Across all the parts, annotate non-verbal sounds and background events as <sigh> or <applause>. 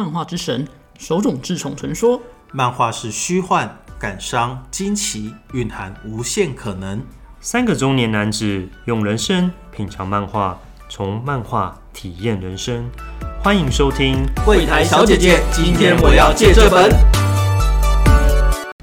漫画之神，手冢治虫传说。漫画是虚幻、感伤、惊奇，蕴含无限可能。三个中年男子用人生品尝漫画，从漫画体验人生。欢迎收听《柜台小姐姐》，今天我要借这本。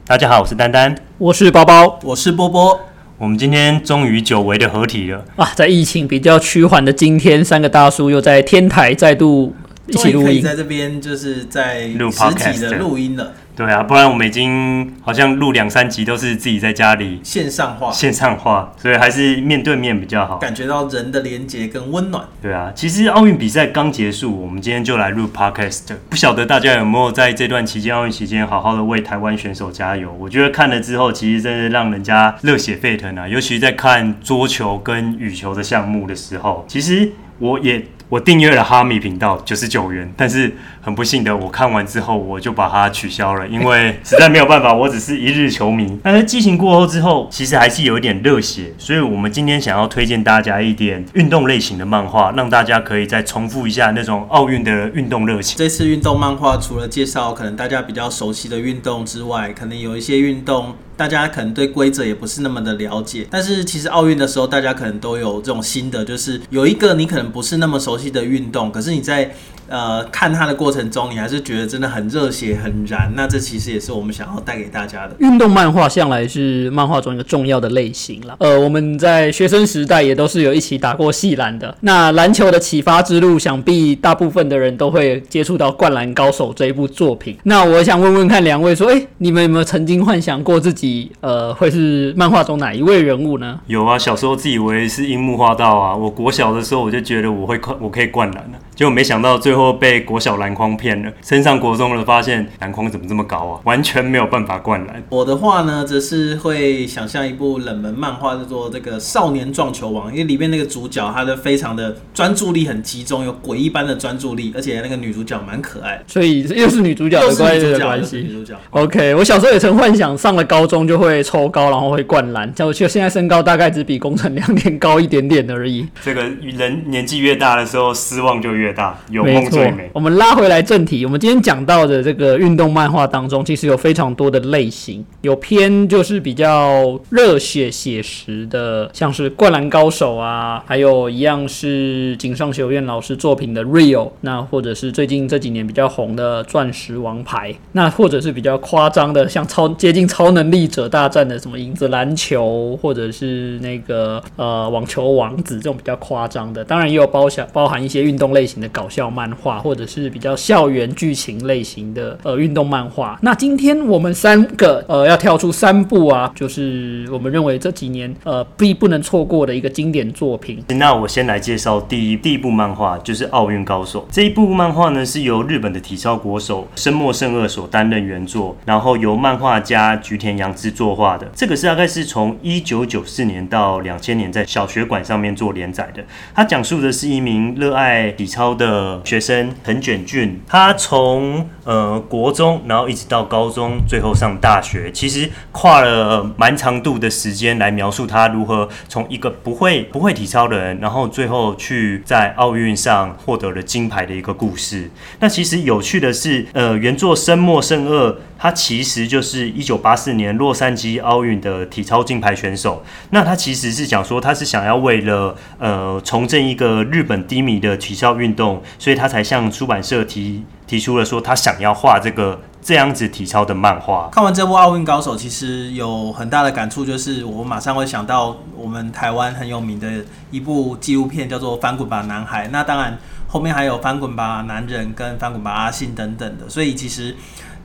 大家好，我是丹丹，我是包包，我是波波。我们今天终于久违的合体了啊！在疫情比较趋缓的今天，三个大叔又在天台再度一起录音，在这边就是在实体的录音了。对啊，不然我们已经好像录两三集都是自己在家里线上化，线上化，所以还是面对面比较好，感觉到人的连接跟温暖。对啊，其实奥运比赛刚结束，我们今天就来录 podcast。不晓得大家有没有在这段期间，奥运期间好好的为台湾选手加油？我觉得看了之后，其实真的让人家热血沸腾啊！尤其在看桌球跟羽球的项目的时候，其实我也。我订阅了哈米频道九十九元，但是很不幸的，我看完之后我就把它取消了，因为 <laughs> 实在没有办法，我只是一日球迷。但是激情过后之后，其实还是有一点热血，所以我们今天想要推荐大家一点运动类型的漫画，让大家可以再重复一下那种奥运的运动热情。这次运动漫画除了介绍可能大家比较熟悉的运动之外，可能有一些运动。大家可能对规则也不是那么的了解，但是其实奥运的时候，大家可能都有这种心得，就是有一个你可能不是那么熟悉的运动，可是你在。呃，看它的过程中，你还是觉得真的很热血、很燃。那这其实也是我们想要带给大家的。运动漫画向来是漫画中一个重要的类型了。呃，我们在学生时代也都是有一起打过细篮的。那篮球的启发之路，想必大部分的人都会接触到《灌篮高手》这一部作品。那我想问问看两位，说，哎，你们有没有曾经幻想过自己，呃，会是漫画中哪一位人物呢？有啊，小时候自以为是樱木花道啊。我国小的时候，我就觉得我会灌，我可以灌篮的。结果没想到最后被国小篮筐骗了，升上国中了，发现篮筐怎么这么高啊，完全没有办法灌篮。我的话呢，则是会想象一部冷门漫画，叫做这个《少年撞球王》，因为里面那个主角他的非常的专注力很集中，有鬼一般的专注力，而且那个女主角蛮可爱，<laughs> 所以又是女主角的关系。女主角，OK。我小时候也曾幻想上了高中就会抽高，然后会灌篮，就就现在身高大概只比工程两点高一点点而已。这个人年纪越大的时候，失望就越。越大有梦最美。我们拉回来正题，我们今天讲到的这个运动漫画当中，其实有非常多的类型，有偏就是比较热血写实的，像是《灌篮高手》啊，还有一样是井上学院老师作品的《Real》，那或者是最近这几年比较红的《钻石王牌》，那或者是比较夸张的，像超接近超能力者大战的什么影子篮球，或者是那个呃网球王子这种比较夸张的，当然也有包小包含一些运动类型。的搞笑漫画，或者是比较校园剧情类型的呃运动漫画。那今天我们三个呃要跳出三部啊，就是我们认为这几年呃必不能错过的一个经典作品。那我先来介绍第一第一部漫画，就是《奥运高手》这一部漫画呢，是由日本的体操国手深墨胜二所担任原作，然后由漫画家菊田洋之作画的。这个是大概是从一九九四年到两千年在小学馆上面做连载的。它讲述的是一名热爱体操。的学生彭卷俊，他从呃国中，然后一直到高中，最后上大学，其实跨了蛮长度的时间来描述他如何从一个不会不会体操的人，然后最后去在奥运上获得了金牌的一个故事。那其实有趣的是，呃，原作生莫胜二。他其实就是一九八四年洛杉矶奥运的体操金牌选手。那他其实是讲说，他是想要为了呃重振一个日本低迷的体操运动，所以他才向出版社提提出了说，他想要画这个这样子体操的漫画。看完这部《奥运高手》，其实有很大的感触，就是我马上会想到我们台湾很有名的一部纪录片，叫做《翻滚吧，男孩》。那当然后面还有《翻滚吧，男人》跟《翻滚吧，阿信》等等的，所以其实。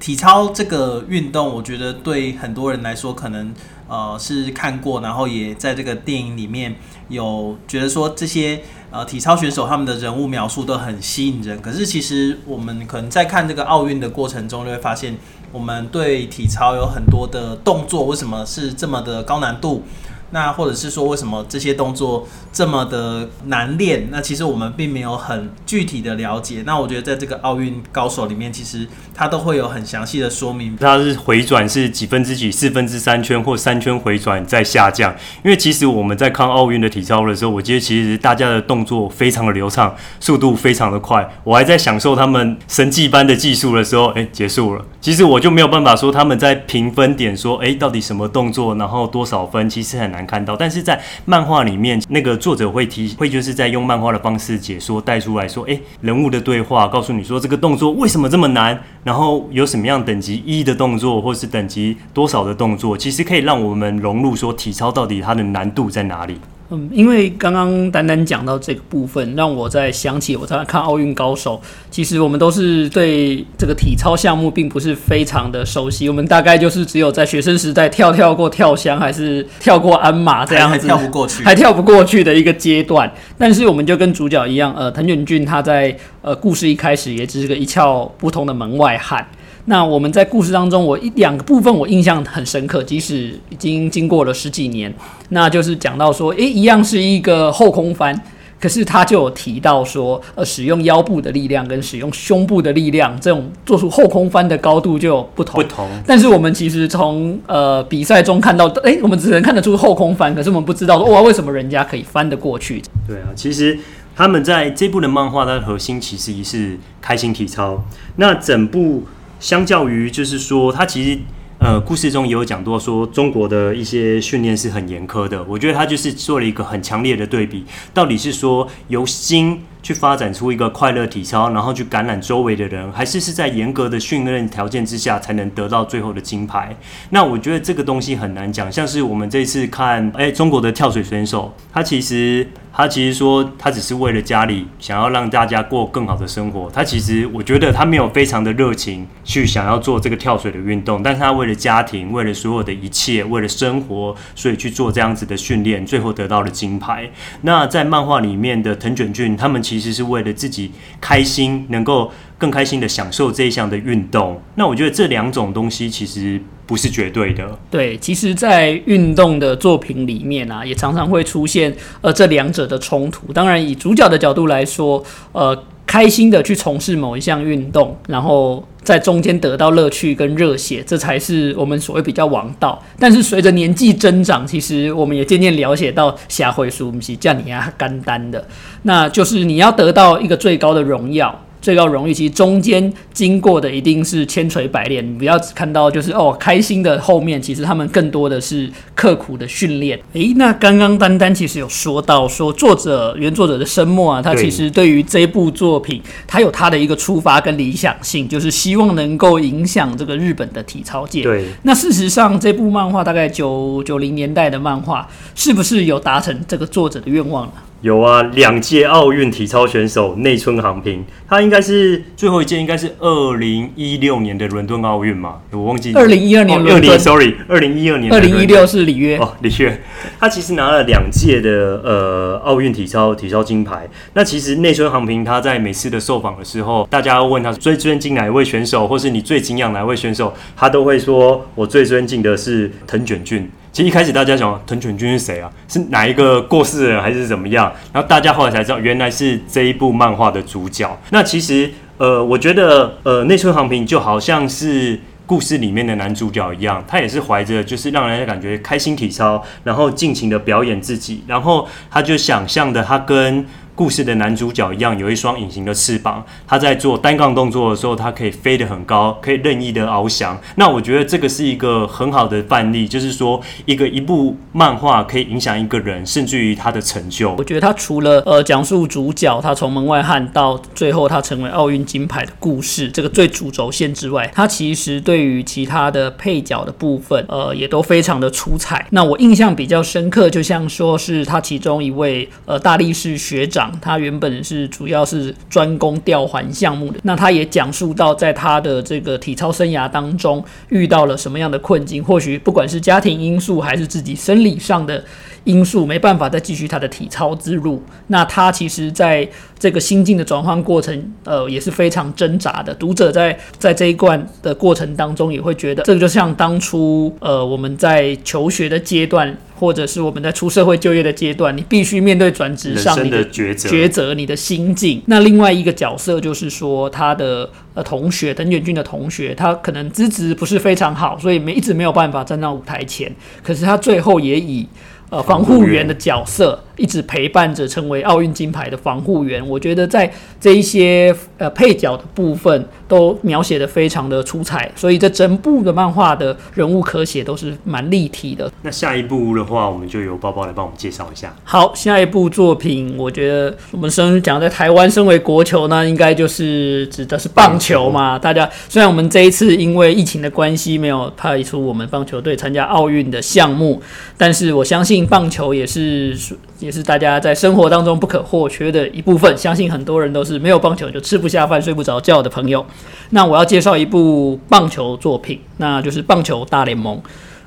体操这个运动，我觉得对很多人来说，可能呃是看过，然后也在这个电影里面有觉得说这些呃体操选手他们的人物描述都很吸引人。可是其实我们可能在看这个奥运的过程中，就会发现我们对体操有很多的动作为什么是这么的高难度？那或者是说为什么这些动作这么的难练？那其实我们并没有很具体的了解。那我觉得在这个奥运高手里面，其实他都会有很详细的说明。它是回转是几分之几，四分之三圈或三圈回转再下降。因为其实我们在看奥运的体操的时候，我觉得其实大家的动作非常的流畅，速度非常的快。我还在享受他们神迹般的技术的时候，哎，结束了。其实我就没有办法说他们在评分点说，哎，到底什么动作，然后多少分，其实很难看到。但是在漫画里面，那个作者会提，会就是在用漫画的方式解说带出来说，哎，人物的对话，告诉你说这个动作为什么这么难，然后有什么样等级一的动作，或是等级多少的动作，其实可以让我们融入说体操到底它的难度在哪里。嗯，因为刚刚丹丹讲到这个部分，让我在想起我在看奥运高手。其实我们都是对这个体操项目并不是非常的熟悉，我们大概就是只有在学生时代跳跳过跳箱，还是跳过鞍马这样子，还跳不过去，还跳不过去的一个阶段。但是我们就跟主角一样，呃，藤卷俊他在呃故事一开始也只是个一窍不通的门外汉。那我们在故事当中，我一两个部分我印象很深刻，即使已经经过了十几年，那就是讲到说，诶，一样是一个后空翻，可是他就有提到说，呃，使用腰部的力量跟使用胸部的力量，这种做出后空翻的高度就有不同。不同。但是我们其实从呃比赛中看到，诶，我们只能看得出后空翻，可是我们不知道说，哇，为什么人家可以翻得过去？对啊，其实他们在这部的漫画它的核心其实也是开心体操，那整部。相较于，就是说，他其实，呃，故事中也有讲到说，中国的一些训练是很严苛的。我觉得他就是做了一个很强烈的对比，到底是说由心。去发展出一个快乐体操，然后去感染周围的人，还是是在严格的训练条件之下才能得到最后的金牌？那我觉得这个东西很难讲。像是我们这次看，哎，中国的跳水选手，他其实他其实说他只是为了家里想要让大家过更好的生活。他其实我觉得他没有非常的热情去想要做这个跳水的运动，但是他为了家庭，为了所有的一切，为了生活，所以去做这样子的训练，最后得到了金牌。那在漫画里面的藤卷俊他们。其实是为了自己开心，能够更开心的享受这一项的运动。那我觉得这两种东西其实不是绝对的。对，其实，在运动的作品里面啊，也常常会出现呃这两者的冲突。当然，以主角的角度来说，呃。开心的去从事某一项运动，然后在中间得到乐趣跟热血，这才是我们所谓比较王道。但是随着年纪增长，其实我们也渐渐了解到，下回书不是叫你啊干单的，那就是你要得到一个最高的荣耀。最高荣誉，其实中间经过的一定是千锤百炼。你不要只看到就是哦开心的后面，其实他们更多的是刻苦的训练。诶，那刚刚丹丹其实有说到说作者原作者的生末啊，他其实对于这部作品，他有他的一个出发跟理想性，就是希望能够影响这个日本的体操界。对。那事实上，这部漫画大概九九零年代的漫画，是不是有达成这个作者的愿望呢？有啊，两届奥运体操选手内村航平，他应该是最后一届，应该是二零一六年的伦敦奥运嘛？我忘记。二零一二年伦敦，sorry，二零一二年。二零一六是里约哦，里约。<laughs> 他其实拿了两届的呃奥运体操体操金牌。那其实内村航平他在每次的受访的时候，大家要问他最尊敬哪一位选手，或是你最敬仰哪一位选手，他都会说我最尊敬的是藤卷俊。其实一开始大家想藤犬君是谁啊？是哪一个过世的人还是怎么样？然后大家后来才知道，原来是这一部漫画的主角。那其实呃，我觉得呃，内村航平就好像是故事里面的男主角一样，他也是怀着就是让人家感觉开心体操，然后尽情的表演自己，然后他就想象的他跟。故事的男主角一样，有一双隐形的翅膀。他在做单杠动作的时候，他可以飞得很高，可以任意的翱翔。那我觉得这个是一个很好的范例，就是说，一个一部漫画可以影响一个人，甚至于他的成就。我觉得他除了呃讲述主角他从门外汉到最后他成为奥运金牌的故事这个最主轴线之外，他其实对于其他的配角的部分，呃，也都非常的出彩。那我印象比较深刻，就像说是他其中一位呃大力士学长。他原本是主要是专攻吊环项目的，那他也讲述到在他的这个体操生涯当中遇到了什么样的困境，或许不管是家庭因素还是自己生理上的因素，没办法再继续他的体操之路。那他其实在这个心境的转换过程，呃，也是非常挣扎的。读者在在这一段的过程当中，也会觉得这个就像当初呃我们在求学的阶段。或者是我们在出社会就业的阶段，你必须面对转职上你的抉择，抉择你的心境。那另外一个角色就是说，他的呃同学，滕远俊的同学，他可能资质不是非常好，所以没一直没有办法站到舞台前。可是他最后也以。呃，防护员的角色一直陪伴着，成为奥运金牌的防护员。我觉得在这一些呃配角的部分都描写的非常的出彩，所以这整部的漫画的人物可写都是蛮立体的。那下一部的话，我们就由包包来帮我们介绍一下。好，下一部作品，我觉得我们身讲在台湾身为国球呢，应该就是指的是棒球嘛。大家虽然我们这一次因为疫情的关系没有派出我们棒球队参加奥运的项目，但是我相信。棒球也是也是大家在生活当中不可或缺的一部分，相信很多人都是没有棒球就吃不下饭、睡不着觉的朋友。那我要介绍一部棒球作品，那就是《棒球大联盟》。《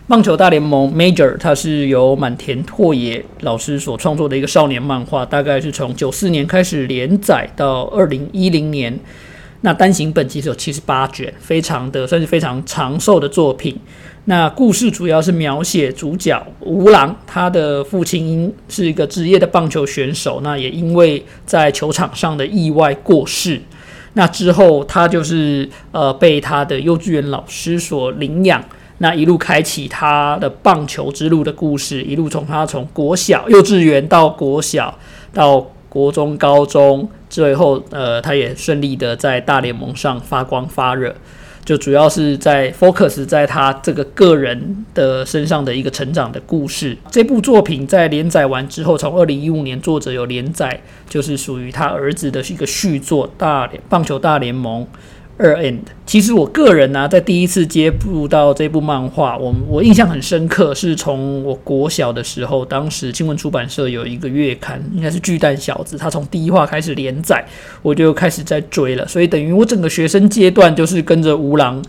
棒球大联盟》Major，它是由满田拓也老师所创作的一个少年漫画，大概是从九四年开始连载到二零一零年。那单行本其实有七十八卷，非常的算是非常长寿的作品。那故事主要是描写主角吴郎，他的父亲是一个职业的棒球选手，那也因为在球场上的意外过世。那之后，他就是呃被他的幼稚园老师所领养，那一路开启他的棒球之路的故事，一路从他从国小幼稚园到国小到国中、高中，最后呃他也顺利的在大联盟上发光发热。就主要是在 focus 在他这个个人的身上的一个成长的故事。这部作品在连载完之后，从二零一五年作者有连载，就是属于他儿子的一个续作《大棒球大联盟》。二 end，其实我个人呢，在第一次接触到这部漫画，我我印象很深刻，是从我国小的时候，当时新闻出版社有一个月刊，应该是巨蛋小子，他从第一话开始连载，我就开始在追了，所以等于我整个学生阶段就是跟着吴郎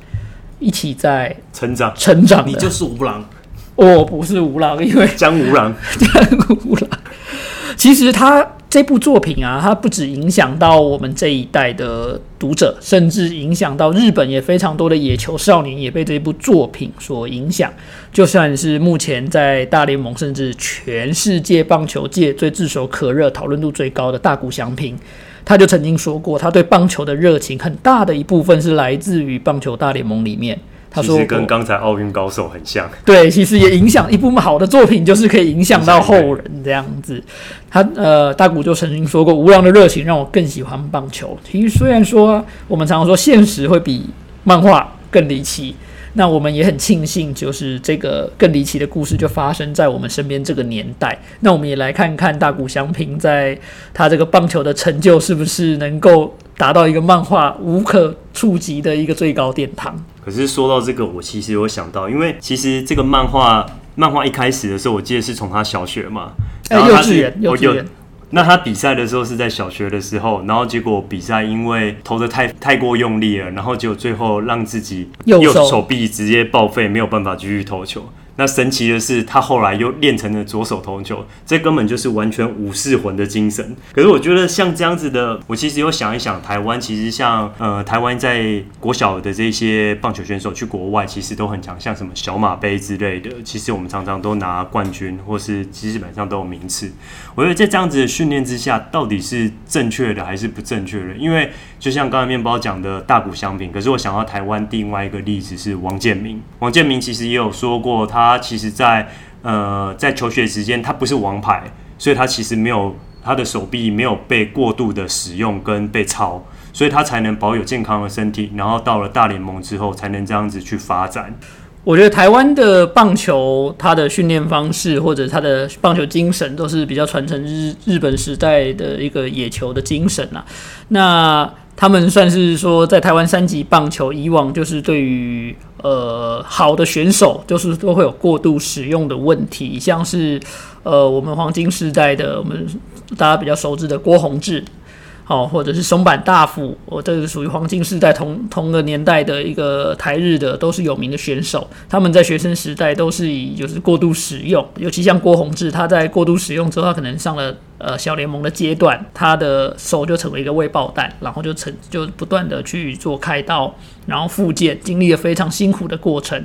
一起在成长成长。你就是吴郎，我不是吴郎，因为江吴郎，<laughs> 江吴郎，其实他。这部作品啊，它不止影响到我们这一代的读者，甚至影响到日本也非常多的野球少年也被这部作品所影响。就算是目前在大联盟，甚至全世界棒球界最炙手可热、讨论度最高的大谷翔平，他就曾经说过，他对棒球的热情很大的一部分是来自于棒球大联盟里面。他说跟刚才奥运高手很像，<laughs> 对，其实也影响一部好的作品，就是可以影响到后人这样子。他呃，大谷就曾经说过，无良的热情让我更喜欢棒球。其实虽然说我们常常说现实会比漫画更离奇，那我们也很庆幸，就是这个更离奇的故事就发生在我们身边这个年代。那我们也来看看大谷翔平在他这个棒球的成就是不是能够达到一个漫画无可触及的一个最高殿堂。可是说到这个，我其实有想到，因为其实这个漫画漫画一开始的时候，我记得是从他小学嘛，然后幼稚园，幼稚园。那他比赛的时候是在小学的时候，然后结果比赛因为投的太太过用力了，然后结果最后让自己右手臂直接报废，没有办法继续投球。那神奇的是，他后来又练成了左手投球，这根本就是完全武士魂的精神。可是我觉得像这样子的，我其实有想一想，台湾其实像呃，台湾在国小的这些棒球选手去国外，其实都很强，像什么小马杯之类的，其实我们常常都拿冠军，或是基本上都有名次。我觉得在这样子的训练之下，到底是正确的还是不正确的？因为就像刚才面包讲的大谷相平，可是我想到台湾另外一个例子是王建民，王建民其实也有说过他。其实，在呃，在求学时间，他不是王牌，所以他其实没有他的手臂没有被过度的使用跟被操，所以他才能保有健康的身体。然后到了大联盟之后，才能这样子去发展。我觉得台湾的棒球，它的训练方式或者它的棒球精神，都是比较传承日日本时代的一个野球的精神啊。那他们算是说，在台湾三级棒球以往就是对于呃好的选手，就是都会有过度使用的问题，像是呃我们黄金时代的我们大家比较熟知的郭宏志，哦，或者是松坂大辅，我这个属于黄金时代同同个年代的一个台日的都是有名的选手，他们在学生时代都是以就是过度使用，尤其像郭宏志，他在过度使用之后，他可能上了呃小联盟的阶段，他的手就成为一个未爆弹，然后就成就不断的去做开刀，然后复健，经历了非常辛苦的过程。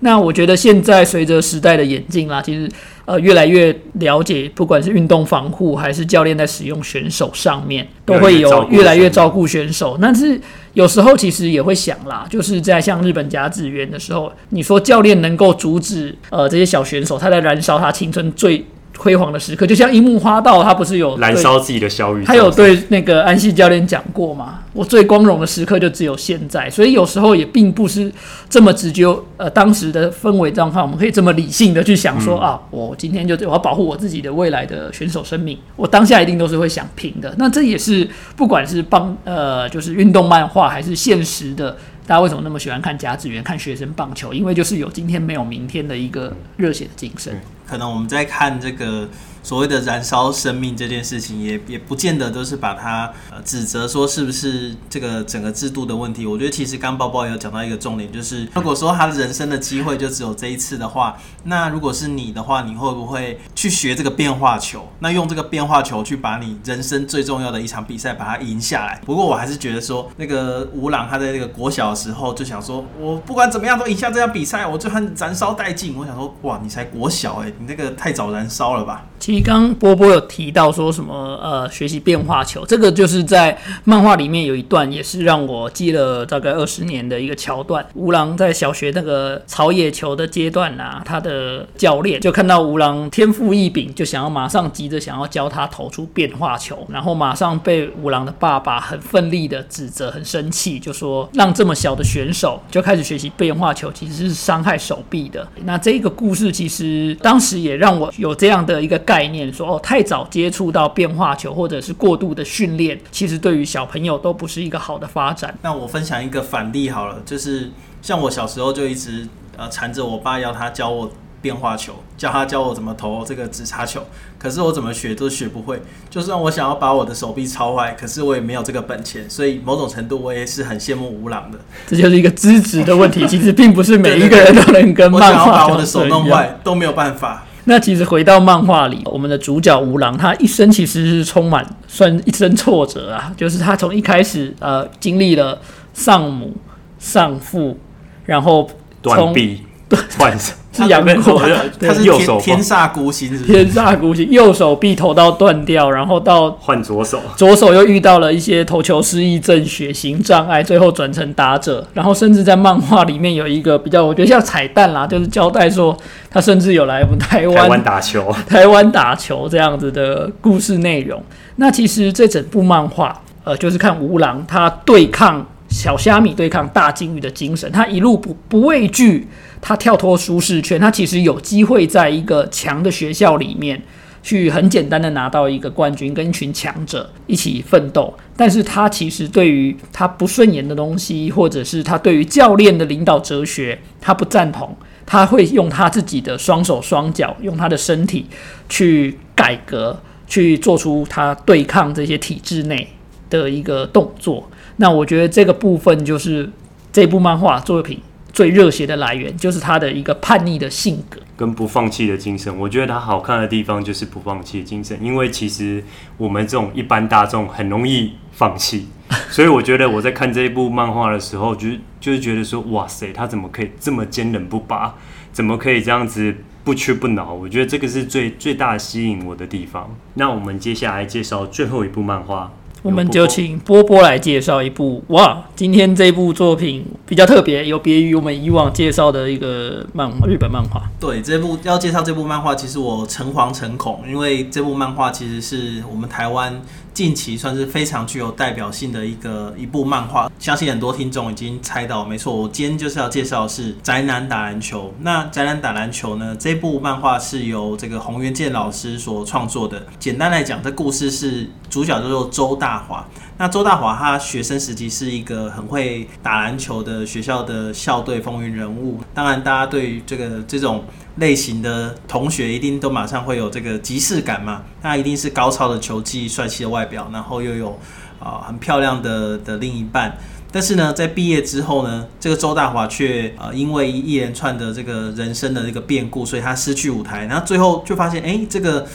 那我觉得现在随着时代的演进啦，其实呃越来越了解，不管是运动防护还是教练在使用选手上面，都会有越来越照顾选手。但是有时候其实也会想啦，就是在像日本甲子园的时候，你说教练能够阻止呃这些小选手他在燃烧他青春最。辉煌的时刻，就像樱木花道，他不是有燃烧自己的小宇宙？他有对那个安西教练讲过吗？我最光荣的时刻就只有现在，所以有时候也并不是这么直接。呃，当时的氛围状况，我们可以这么理性的去想说啊，我今天就我要保护我自己的未来的选手生命，我当下一定都是会想拼的。那这也是不管是帮呃，就是运动漫画还是现实的，大家为什么那么喜欢看甲子园、看学生棒球？因为就是有今天没有明天的一个热血的精神。可能我们在看这个所谓的燃烧生命这件事情，也也不见得都是把它呃指责说是不是这个整个制度的问题。我觉得其实刚包包有讲到一个重点，就是如果说他人生的机会就只有这一次的话，那如果是你的话，你会不会去学这个变化球？那用这个变化球去把你人生最重要的一场比赛把它赢下来？不过我还是觉得说，那个吴朗他在那个国小的时候就想说，我不管怎么样都赢下这场比赛，我就很燃烧殆尽。我想说，哇，你才国小哎。你那个太早燃烧了吧？实刚波波有提到说什么呃，学习变化球，这个就是在漫画里面有一段也是让我记了大概二十年的一个桥段。吴郎在小学那个草野球的阶段啊，他的教练就看到吴郎天赋异禀，就想要马上急着想要教他投出变化球，然后马上被吴郎的爸爸很奋力的指责，很生气，就说让这么小的选手就开始学习变化球，其实是伤害手臂的。那这个故事其实当时也让我有这样的一个概念，说哦，太早接触到变化球或者是过度的训练，其实对于小朋友都不是一个好的发展。那我分享一个反例好了，就是像我小时候就一直呃缠着我爸要他教我变化球，教他教我怎么投这个直插球，可是我怎么学都学不会。就算我想要把我的手臂超坏，可是我也没有这个本钱，所以某种程度我也是很羡慕吴朗的。这就是一个资质的问题，其实并不是每一个人都能跟漫画把我的手弄坏都没有办法。<laughs> 那其实回到漫画里，我们的主角吴郎，他一生其实是充满算一生挫折啊，<laughs> 就是他从一开始呃经历了丧母丧父，然后断臂 <laughs> 断手。是杨过，他是右手天煞孤星，天煞孤星，右手臂投到断掉，然后到换左手，左手又遇到了一些投球失忆症、血型障碍，最后转成打者，然后甚至在漫画里面有一个比较，我觉得像彩蛋啦，就是交代说他甚至有来我们台湾 <laughs> 打球，台湾打球这样子的故事内容。那其实这整部漫画，呃，就是看吴郎他对抗小虾米、对抗大金鱼的精神，他一路不不畏惧。他跳脱舒适圈，他其实有机会在一个强的学校里面去很简单的拿到一个冠军，跟一群强者一起奋斗。但是他其实对于他不顺眼的东西，或者是他对于教练的领导哲学，他不赞同。他会用他自己的双手双脚，用他的身体去改革，去做出他对抗这些体制内的一个动作。那我觉得这个部分就是这部漫画作品。最热血的来源就是他的一个叛逆的性格跟不放弃的精神。我觉得他好看的地方就是不放弃的精神，因为其实我们这种一般大众很容易放弃，<laughs> 所以我觉得我在看这一部漫画的时候，就是就是觉得说，哇塞，他怎么可以这么坚韧不拔？怎么可以这样子不屈不挠？我觉得这个是最最大吸引我的地方。那我们接下来介绍最后一部漫画。我们就请波波来介绍一部哇！今天这部作品比较特别，有别于我们以往介绍的一个漫日本漫画。对，这部要介绍这部漫画，其实我诚惶诚恐，因为这部漫画其实是我们台湾。近期算是非常具有代表性的一个一部漫画，相信很多听众已经猜到，没错，我今天就是要介绍的是宅男打篮球。那宅男打篮球呢？这部漫画是由这个洪元健老师所创作的。简单来讲，这故事是主角叫做周大华。那周大华他学生时期是一个很会打篮球的学校的校队风云人物。当然，大家对于这个这种。类型的同学一定都马上会有这个即视感嘛？那一定是高超的球技、帅气的外表，然后又有啊很漂亮的的另一半。但是呢，在毕业之后呢，这个周大华却呃因为一连串的这个人生的这个变故，所以他失去舞台。然后最后就发现，哎，这个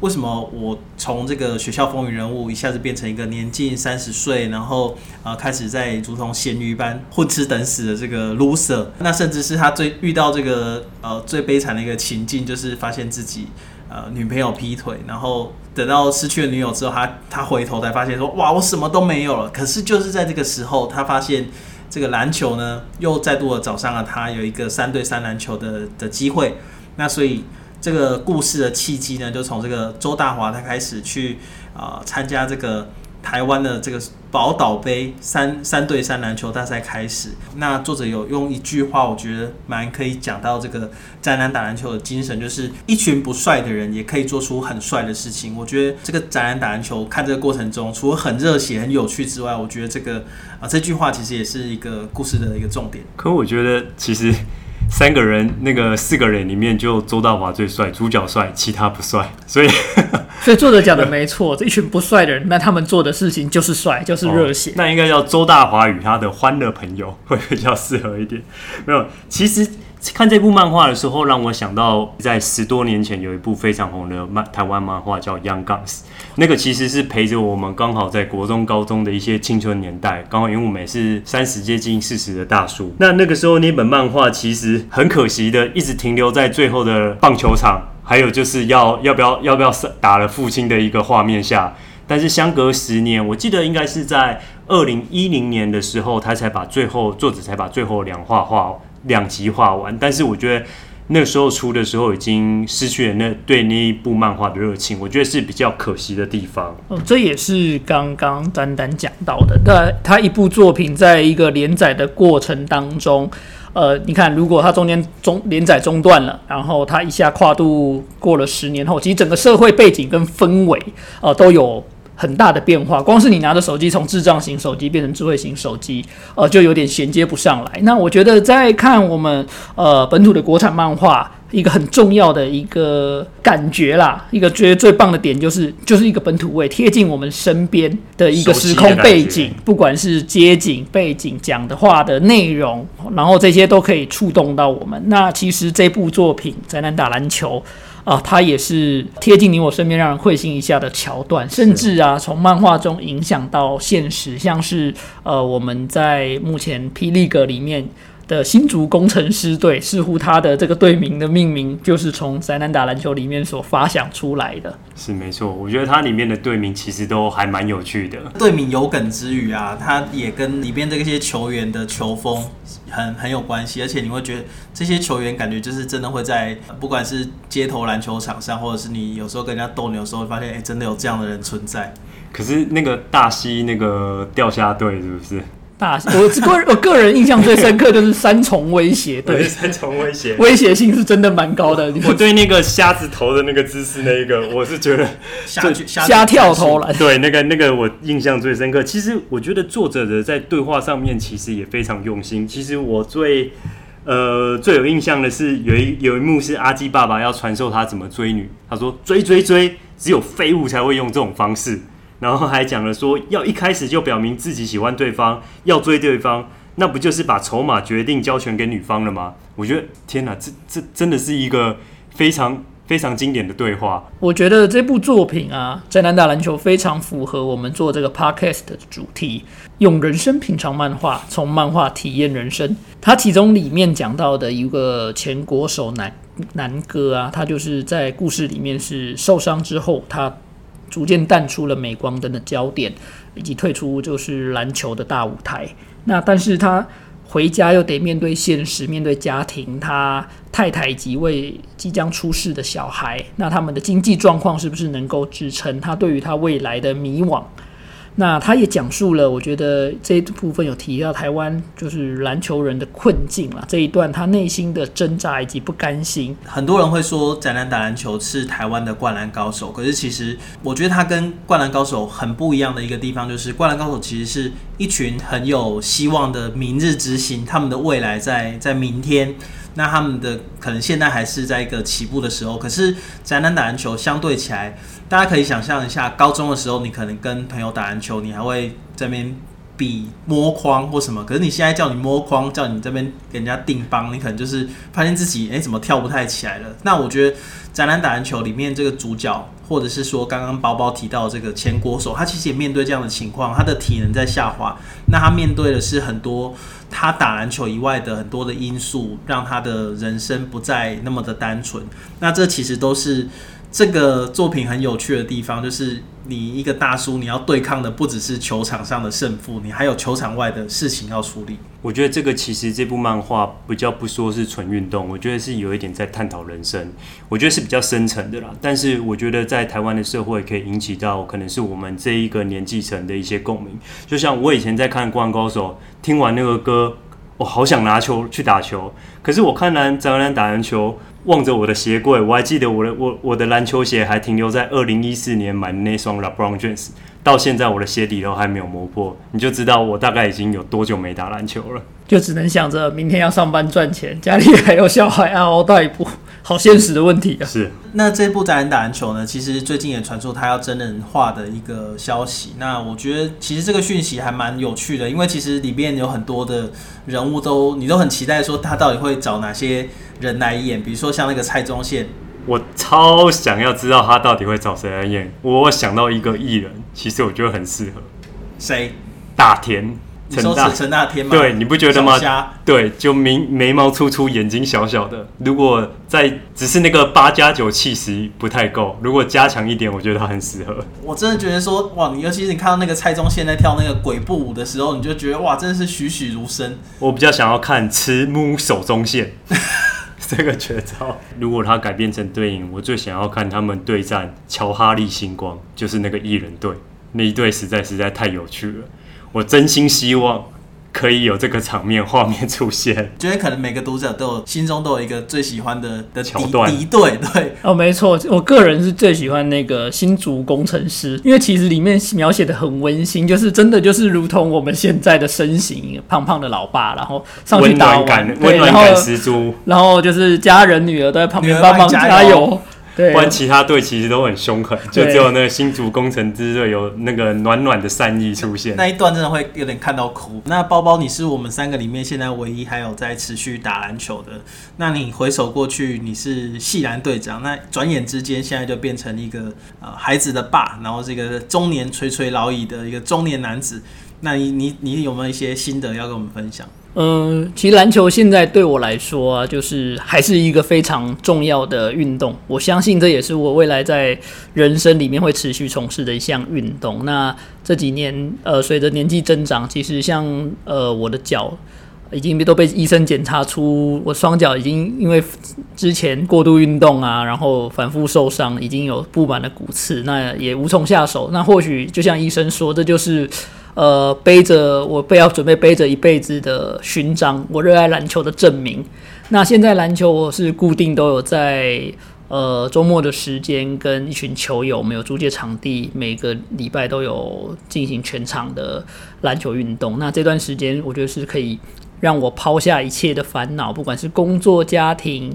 为什么我从这个学校风云人物一下子变成一个年近三十岁，然后啊开始在如同咸鱼般混吃等死的这个 loser？那甚至是他最遇到这个呃最悲惨的一个情境，就是发现自己。呃，女朋友劈腿，然后等到失去了女友之后，他他回头才发现说，哇，我什么都没有了。可是就是在这个时候，他发现这个篮球呢，又再度的找上了他，有一个三对三篮球的的机会。那所以这个故事的契机呢，就从这个周大华他开始去啊参加这个。台湾的这个宝岛杯三三对三篮球大赛开始，那作者有用一句话，我觉得蛮可以讲到这个宅男打篮球的精神，就是一群不帅的人也可以做出很帅的事情。我觉得这个宅男打篮球看这个过程中，除了很热血、很有趣之外，我觉得这个啊这句话其实也是一个故事的一个重点。可我觉得其实。三个人，那个四个人里面，就周大华最帅，主角帅，其他不帅。所以，<laughs> 所以作者讲的没错，这一群不帅的人，那他们做的事情就是帅，就是热血。那应该叫周大华与他的欢乐朋友会比较适合一点。没有，其实。看这部漫画的时候，让我想到在十多年前有一部非常红的漫台湾漫画叫《Young Guns》，那个其实是陪着我们刚好在国中、高中的一些青春年代。刚好因为我们也是三十接近四十的大叔，那那个时候那本漫画其实很可惜的，一直停留在最后的棒球场，还有就是要要不要要不要打了父亲的一个画面下。但是相隔十年，我记得应该是在二零一零年的时候，他才把最后作者才把最后两画画。两集画完，但是我觉得那时候出的时候已经失去了那对那一部漫画的热情，我觉得是比较可惜的地方。哦，这也是刚刚丹丹讲到的。那他一部作品在一个连载的过程当中，呃，你看，如果他中间中连载中断了，然后他一下跨度过了十年后，其实整个社会背景跟氛围，呃，都有。很大的变化，光是你拿着手机从智障型手机变成智慧型手机，呃，就有点衔接不上来。那我觉得在看我们呃本土的国产漫画，一个很重要的一个感觉啦，一个觉得最棒的点就是就是一个本土味，贴近我们身边的一个时空背景，不管是街景背景、讲的话的内容，然后这些都可以触动到我们。那其实这部作品《宅男打篮球》。啊，它也是贴近你我身边，让人会心一笑的桥段，甚至啊，从漫画中影响到现实，像是呃，我们在目前霹雳格里面。的新竹工程师队，似乎他的这个队名的命名就是从《宅男打篮球》里面所发想出来的。是没错，我觉得它里面的队名其实都还蛮有趣的。队名有梗之余啊，它也跟里边这些球员的球风很很有关系，而且你会觉得这些球员感觉就是真的会在不管是街头篮球场上，或者是你有时候跟人家斗牛的时候，发现哎，真的有这样的人存在。可是那个大溪那个钓虾队是不是？大我个我个人印象最深刻就是三重威胁，<laughs> 对三重威胁，威胁性是真的蛮高的。我对那个瞎子头的那个姿势，那一个我是觉得瞎瞎跳投篮，对那个那个我印象最深刻。其实我觉得作者的在对话上面其实也非常用心。其实我最呃最有印象的是有一有一幕是阿基爸爸要传授他怎么追女，他说追追追，只有废物才会用这种方式。然后还讲了说，要一开始就表明自己喜欢对方，要追对方，那不就是把筹码决定交权给女方了吗？我觉得天哪，这这真的是一个非常非常经典的对话。我觉得这部作品啊，《宅男打篮球》非常符合我们做这个 podcast 的主题，用人生品尝漫画，从漫画体验人生。它其中里面讲到的一个前国手男南哥啊，他就是在故事里面是受伤之后，他。逐渐淡出了镁光灯的焦点，以及退出就是篮球的大舞台。那但是他回家又得面对现实，面对家庭，他太太以及位即将出世的小孩，那他们的经济状况是不是能够支撑？他对于他未来的迷惘。那他也讲述了，我觉得这一部分有提到台湾就是篮球人的困境啊，这一段他内心的挣扎以及不甘心。很多人会说宅男打篮球是台湾的灌篮高手，可是其实我觉得他跟灌篮高手很不一样的一个地方，就是灌篮高手其实是一群很有希望的明日之星，他们的未来在在明天。那他们的可能现在还是在一个起步的时候。可是宅男打篮球相对起来，大家可以想象一下，高中的时候你可能跟朋友打篮球，你还会这边比摸框或什么。可是你现在叫你摸框，叫你这边给人家定帮，你可能就是发现自己哎怎么跳不太起来了。那我觉得宅男打篮球里面这个主角。或者是说，刚刚包包提到这个前国手，他其实也面对这样的情况，他的体能在下滑。那他面对的是很多他打篮球以外的很多的因素，让他的人生不再那么的单纯。那这其实都是这个作品很有趣的地方，就是。你一个大叔，你要对抗的不只是球场上的胜负，你还有球场外的事情要处理。我觉得这个其实这部漫画比较不说是纯运动，我觉得是有一点在探讨人生，我觉得是比较深层的啦。但是我觉得在台湾的社会可以引起到可能是我们这一个年纪层的一些共鸣。就像我以前在看《灌篮高手》，听完那个歌，我好想拿球去打球，可是我看男张兰打篮球。望着我的鞋柜，我还记得我的我我的篮球鞋还停留在二零一四年买的那双 LeBron James，到现在我的鞋底都还没有磨破，你就知道我大概已经有多久没打篮球了。就只能想着明天要上班赚钱，家里还有小孩嗷嗷待哺，好现实的问题啊。是。那这部《宅人打篮球》呢？其实最近也传出他要真人化的一个消息。那我觉得其实这个讯息还蛮有趣的，因为其实里面有很多的人物都你都很期待说他到底会找哪些。人来演，比如说像那个蔡宗宪，我超想要知道他到底会找谁来演。我想到一个艺人，其实我觉得很适合。谁？大田。陈大陈大天吗？对，你不觉得吗？对，就眉眉毛粗粗，眼睛小小的。如果在只是那个八加九气息不太够，如果加强一点，我觉得他很适合。我真的觉得说，哇，你尤其是你看到那个蔡宗宪在跳那个鬼步舞的时候，你就觉得哇，真的是栩栩如生。我比较想要看慈母手中线。<laughs> 这个绝招，如果他改编成对应，我最想要看他们对战乔哈利星光，就是那个艺人队，那一队实在实在太有趣了，我真心希望。可以有这个场面画面出现，<laughs> 觉得可能每个读者都有心中都有一个最喜欢的的桥段敌对，对哦，没错，我个人是最喜欢那个新竹工程师，因为其实里面描写的很温馨，就是真的就是如同我们现在的身形，胖胖的老爸，然后上去打完，温暖感十足，然后就是家人女儿都在旁边帮忙加油。不然其他队其实都很凶狠，就只有那个新竹工程支队有那个暖暖的善意出现。那一段真的会有点看到哭。那包包，你是我们三个里面现在唯一还有在持续打篮球的。那你回首过去，你是系篮队长，那转眼之间现在就变成一个呃孩子的爸，然后这个中年垂垂老矣的一个中年男子。那你你你有没有一些心得要跟我们分享？嗯，其实篮球现在对我来说啊，就是还是一个非常重要的运动。我相信这也是我未来在人生里面会持续从事的一项运动。那这几年，呃，随着年纪增长，其实像呃我的脚已经都被医生检查出，我双脚已经因为之前过度运动啊，然后反复受伤，已经有布满了骨刺，那也无从下手。那或许就像医生说，这就是。呃，背着我背要准备背着一辈子的勋章，我热爱篮球的证明。那现在篮球我是固定都有在呃周末的时间跟一群球友，我们有租借场地，每个礼拜都有进行全场的篮球运动。那这段时间我觉得是可以让我抛下一切的烦恼，不管是工作、家庭。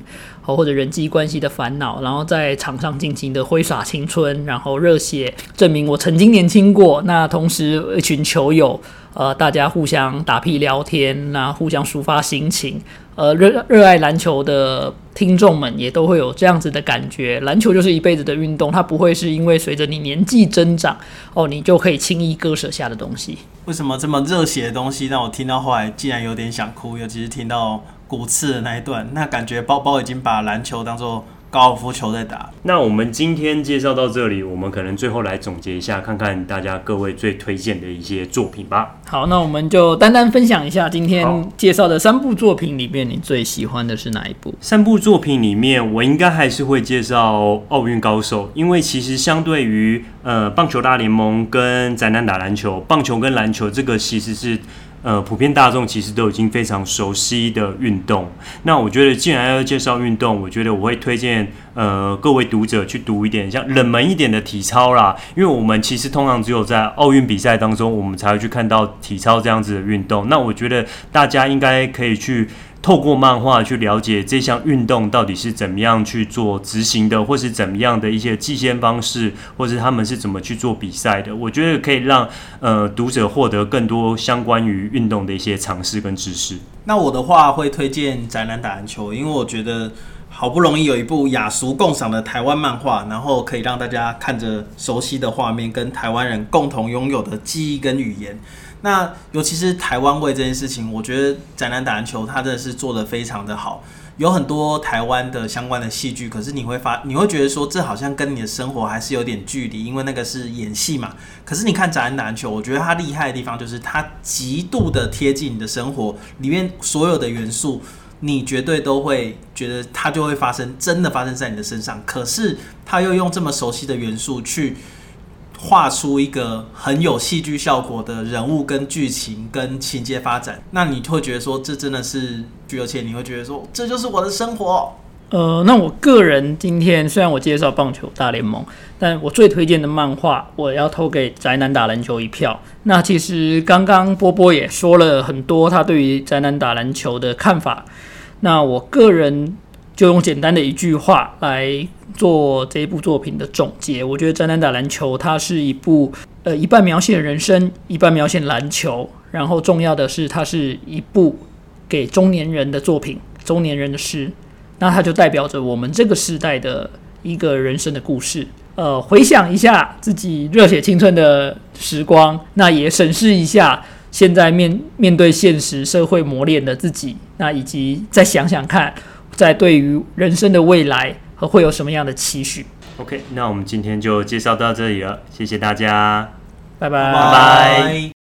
或者人际关系的烦恼，然后在场上尽情的挥洒青春，然后热血证明我曾经年轻过。那同时，一群球友，呃，大家互相打屁聊天，那互相抒发心情。呃，热热爱篮球的听众们也都会有这样子的感觉。篮球就是一辈子的运动，它不会是因为随着你年纪增长，哦，你就可以轻易割舍下的东西。为什么这么热血的东西让我听到后来竟然有点想哭？尤其是听到。骨刺的那一段，那感觉包包已经把篮球当做高尔夫球在打。那我们今天介绍到这里，我们可能最后来总结一下，看看大家各位最推荐的一些作品吧。好，那我们就单单分享一下今天介绍的三部作品里面，你最喜欢的是哪一部？三部作品里面，我应该还是会介绍《奥运高手》，因为其实相对于呃棒球大联盟跟宅男打篮球，棒球跟篮球这个其实是。呃，普遍大众其实都已经非常熟悉的运动。那我觉得，既然要介绍运动，我觉得我会推荐呃各位读者去读一点像冷门一点的体操啦。因为我们其实通常只有在奥运比赛当中，我们才会去看到体操这样子的运动。那我觉得大家应该可以去透过漫画去了解这项运动到底是怎么样去做执行的，或是怎么样的一些计先方式，或是他们是怎么去做比赛的。我觉得可以让呃读者获得更多相关于运动的一些常识跟知识。那我的话会推荐宅男打篮球，因为我觉得好不容易有一部雅俗共赏的台湾漫画，然后可以让大家看着熟悉的画面，跟台湾人共同拥有的记忆跟语言。那尤其是台湾味这件事情，我觉得宅男打篮球他真的是做的非常的好。有很多台湾的相关的戏剧，可是你会发，你会觉得说这好像跟你的生活还是有点距离，因为那个是演戏嘛。可是你看宅男打篮球，我觉得它厉害的地方就是它极度的贴近你的生活，里面所有的元素，你绝对都会觉得它就会发生，真的发生在你的身上。可是他又用这么熟悉的元素去。画出一个很有戏剧效果的人物、跟剧情、跟情节发展，那你会觉得说这真的是具而且你会觉得说这就是我的生活。呃，那我个人今天虽然我介绍棒球大联盟，但我最推荐的漫画，我要投给宅男打篮球一票。那其实刚刚波波也说了很多他对于宅男打篮球的看法，那我个人就用简单的一句话来。做这一部作品的总结，我觉得《宅男打篮球》它是一部呃一半描写人生，一半描写篮球。然后重要的是，它是一部给中年人的作品，中年人的诗。那它就代表着我们这个时代的一个人生的故事。呃，回想一下自己热血青春的时光，那也审视一下现在面面对现实社会磨练的自己，那以及再想想看，在对于人生的未来。和会有什么样的期许？OK，那我们今天就介绍到这里了，谢谢大家，拜拜拜拜。